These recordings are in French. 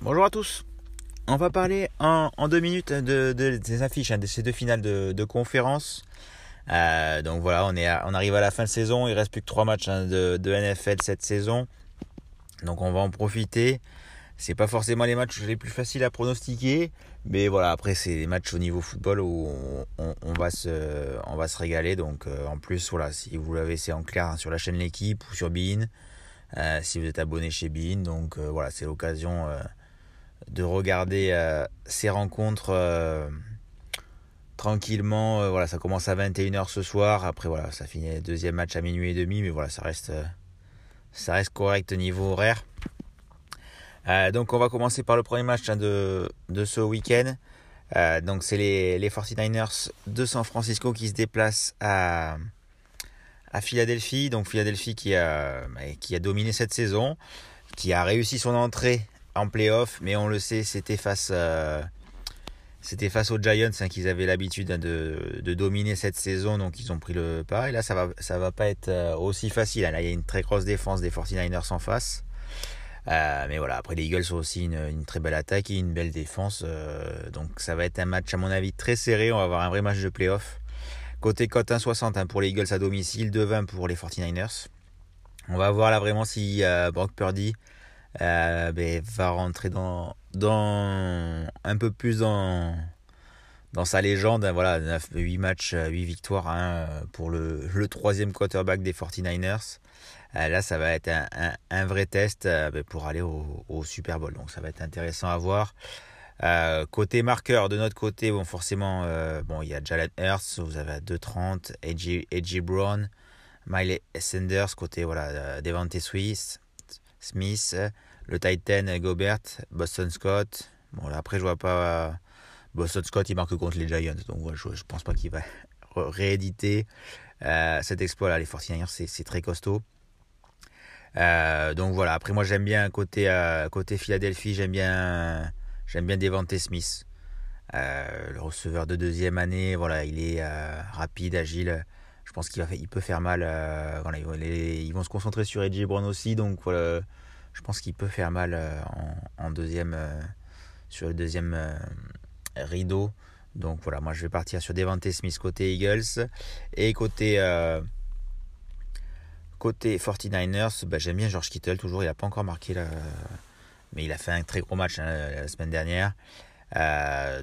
Bonjour à tous. On va parler en, deux minutes des affiches, hein, de ces deux finales de, conférence. Euh, donc voilà, on, est arrive à la fin de saison. Il reste plus que trois matchs hein, de NFL cette saison. Donc on va en profiter. C'est pas forcément les matchs les plus faciles à pronostiquer, mais voilà, après c'est des matchs au niveau football où on, va, se, on va se régaler. Donc euh, en plus, voilà, si vous l'avez, c'est en clair hein, sur la chaîne L'équipe ou sur Bein. Euh, si vous êtes abonné chez Bein. Donc voilà, c'est l'occasion de regarder euh, ces rencontres euh, tranquillement. Euh, voilà, ça commence à 21h ce soir. Après, voilà, ça finit le deuxième match à minuit et demi, mais voilà, ça reste, ça reste correct niveau horaire. donc, on va commencer par le premier match hein, de, de, ce week-end. donc, c'est les, les 49ers de San Francisco qui se déplacent à, à Philadelphie. Donc, Philadelphie qui a, qui a dominé cette saison, qui a réussi son entrée en playoff, mais on le sait, c'était face, euh, c'était face aux Giants hein, qu'ils avaient l'habitude hein, de, de, dominer cette saison, donc ils ont pris le pas. Et là, ça va, ça va pas être euh, aussi facile. Hein. Là, il y a une très grosse défense des 49ers en face. Euh, mais voilà, après les Eagles ont aussi une, une, très belle attaque et une belle défense. donc ça va être un match à mon avis très serré. On va avoir un vrai match de playoff. Côté cote 1,60 pour les Eagles à domicile, 2,20 pour les 49ers. On va voir là vraiment si Brock Purdy euh, ben, va rentrer dans, dans un peu plus dans, dans sa légende. Voilà, 9, 8 matchs, 8 euh, victoires hein, pour le, le, troisième quarterback des 49ers. Euh, là, ça va être un, un, vrai test ben, pour aller au, Super Bowl. Donc, ça va être intéressant à voir. côté marqueur, de notre côté, bon, forcément, bon, il y a Jalen Hurts, vous avez à 2,30, Edgy, Brown, Miley Sanders, côté voilà, Devante Swiss, Smith, le Titan Gobert, Boston Scott. Bon, après, je vois pas. Boston Scott, il marque contre les Giants. Donc, je, je pense pas qu'il va rééditer euh, cet exploit-là. Les 49ers, c'est très costaud. Euh, donc voilà, après moi j'aime bien côté, euh, côté Philadelphie, j'aime bien j'aime bien Devante Smith. le receveur de deuxième année, voilà, il est rapide, agile. Je pense qu'il il peut faire mal. voilà, ils, vont se concentrer sur Edgy Brown aussi, donc voilà je pense qu'il peut faire mal euh, en, deuxième, euh, sur le deuxième euh, rideau. Donc voilà, moi je vais partir sur Devante Smith côté Eagles. Et côté, côté 49ers, bah, j'aime bien George Kittle, toujours. Il n'a pas encore marqué, mais il a fait un très gros match hein, la semaine dernière.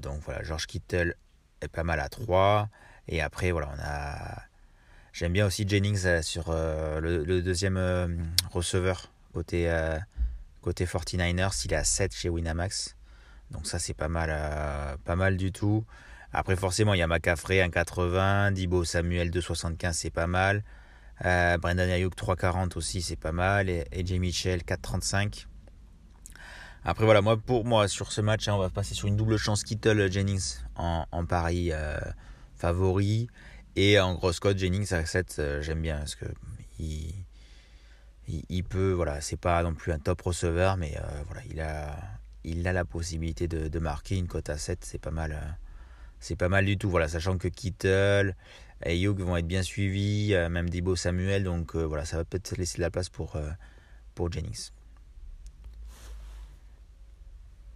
donc voilà, George Kittle est pas mal à 3. Et après, voilà, on a. J'aime bien aussi Jennings sur le, deuxième receveur Côté, euh, côté 49ers, il est à 7 chez Winamax. Donc ça, c'est pas mal, euh, pas mal du tout. Après, forcément, il y a McCaffrey 1,80, Dibo Samuel 2,75, c'est pas mal. Euh, Brendan Ayuk 3,40 aussi, c'est pas mal. Et, et Mitchell 4,35. Après, voilà, moi, pour moi, sur ce match, hein, on va passer sur une double chance Kittle Jennings en, en pari favori. Et en grosse code Jennings à 7, j'aime bien parce que il, peut, voilà, c'est pas non plus un top receveur, mais euh, voilà, il a, il a la possibilité de, marquer une cote à 7, c'est pas mal. Euh, c'est pas mal du tout, voilà, sachant que Kittle et Hugh vont être bien suivis, euh, même Debo Samuel, donc voilà, ça va peut-être laisser de la place pour, pour Jennings.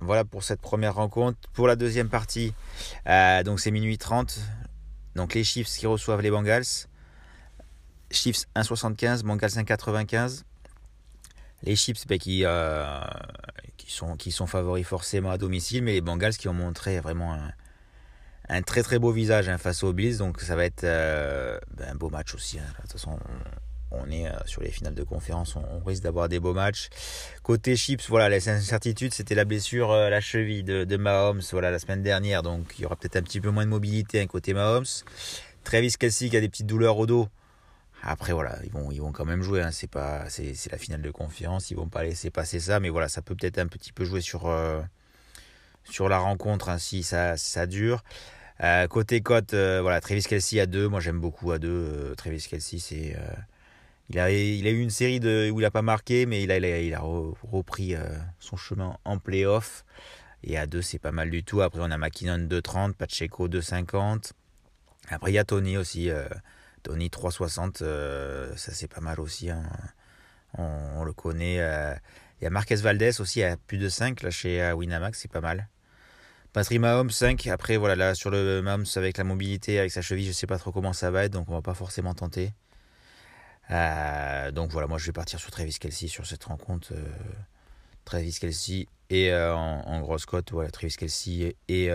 Voilà pour cette première rencontre. Pour la deuxième partie, donc c'est minuit 30. Donc les Chiefs qui reçoivent les Bengals. Chiefs 1,75, Bengals 1,95. Les Chiefs ben, qui, euh, qui, sont, qui sont favoris forcément à domicile, mais les Bengals qui ont montré vraiment un, très très beau visage hein, face aux Bills. Donc ça va être euh, ben, un beau match aussi. Hein. De toute façon, on, est euh, sur les finales de conférence, on, risque d'avoir des beaux matchs. Côté Chiefs, voilà, les incertitudes, c'était la blessure la cheville de, de, Mahomes voilà, la semaine dernière. Donc il y aura peut-être un petit peu moins de mobilité hein, côté Mahomes. Travis Kelsey qui a des petites douleurs au dos. Après voilà, ils vont, ils vont quand même jouer. Hein. C'est pas, c'est, la finale de confiance. Ils vont pas laisser passer ça. Mais voilà, ça peut peut-être un petit peu jouer sur, euh, sur la rencontre hein, si ça, ça dure. Euh, côté cote, euh, voilà, Travis Kelsey à 2. Moi j'aime beaucoup à 2. Travis Kelsey, c'est, il a, il a eu une série de, où il a pas marqué, mais il a, il a, repris son chemin en playoff. Et à 2, c'est pas mal du tout. Après, on a McKinnon 2,30, Pacheco 2,50. Après, il y a Tony aussi. Tony 360, euh, ça c'est pas mal aussi. Hein. On, le connaît. Euh, il y a Marquez Valdez aussi à plus de 5 là chez Winamax, c'est pas mal. Patrick Mahomes 5. Après, voilà, là sur le Mahomes avec la mobilité, avec sa cheville, je sais pas trop comment ça va être, donc on va pas forcément tenter. Euh, donc voilà, moi je vais partir sur Travis Kelsey sur cette rencontre. Euh, Travis Kelsey et euh, en, grosse cote, voilà, Travis Kelsey et,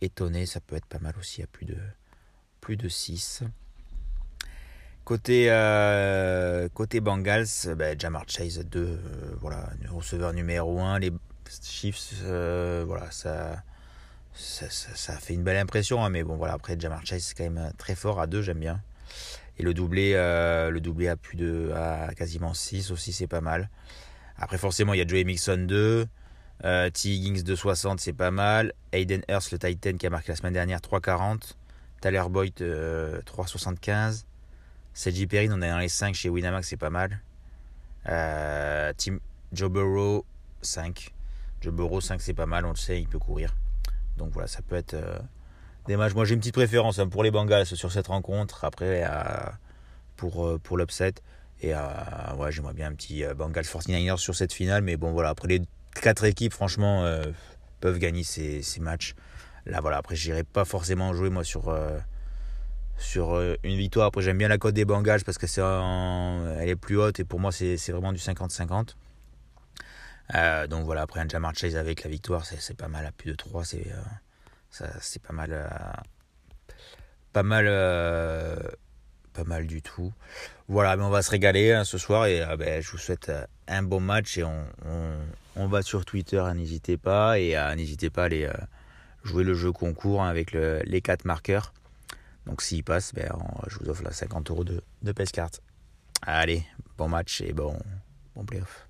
étonné, ça peut être pas mal aussi à plus de, plus de 6. Côté, côté Bengals, ben, Jamar Chase 2, voilà, receveur numéro 1. Les Chiefs, voilà, ça, ça, fait une belle impression, hein, mais bon, voilà, après Jamar Chase, c'est quand même très fort à 2, j'aime bien. Et le doublé, euh, le doublé à plus de à quasiment 6 aussi, c'est pas mal. Après, forcément, il y a Joey Mixon 2. Euh, T. Higgins 2,60, c'est pas mal. Aiden Hurst, le Titan, qui a marqué la semaine dernière 3,40. Tyler Boyd 3,75. Sergi Perrin, on est dans les 5 chez Winamax, c'est pas mal. Euh, Joe Burrow 5. Joe Burrow 5, c'est pas mal, on le sait, il peut courir. Donc voilà, ça peut être. Euh, des matchs. Moi, j'ai une petite préférence hein, pour les Bengals sur cette rencontre. Après, pour, euh, pour l'upset. Et ouais, j'aimerais bien un petit euh, Bengals 49ers sur cette finale. Mais bon, voilà, après les quatre équipes, franchement, euh, peuvent gagner ces, ces, matchs. Là, voilà, après, j'irai pas forcément jouer, moi, sur, sur une victoire. Après, j'aime bien la cote des Bengals parce que c'est elle est plus haute. Et pour moi, c'est vraiment du 50-50. donc voilà, après un Jamar Chase avec la victoire, c'est pas mal à plus de 3. C'est c'est pas mal. Euh, pas mal. Euh, pas mal du tout. Voilà, mais on va se régaler hein, ce soir et euh, ben, je vous souhaite un bon match et on, on, va sur Twitter, hein, n'hésitez pas et n'hésitez pas à aller jouer le jeu concours hein, avec les 4 marqueurs. Donc s'il passe, ben, je vous offre la 50 euros de, de Allez, bon match et bon, bon playoff.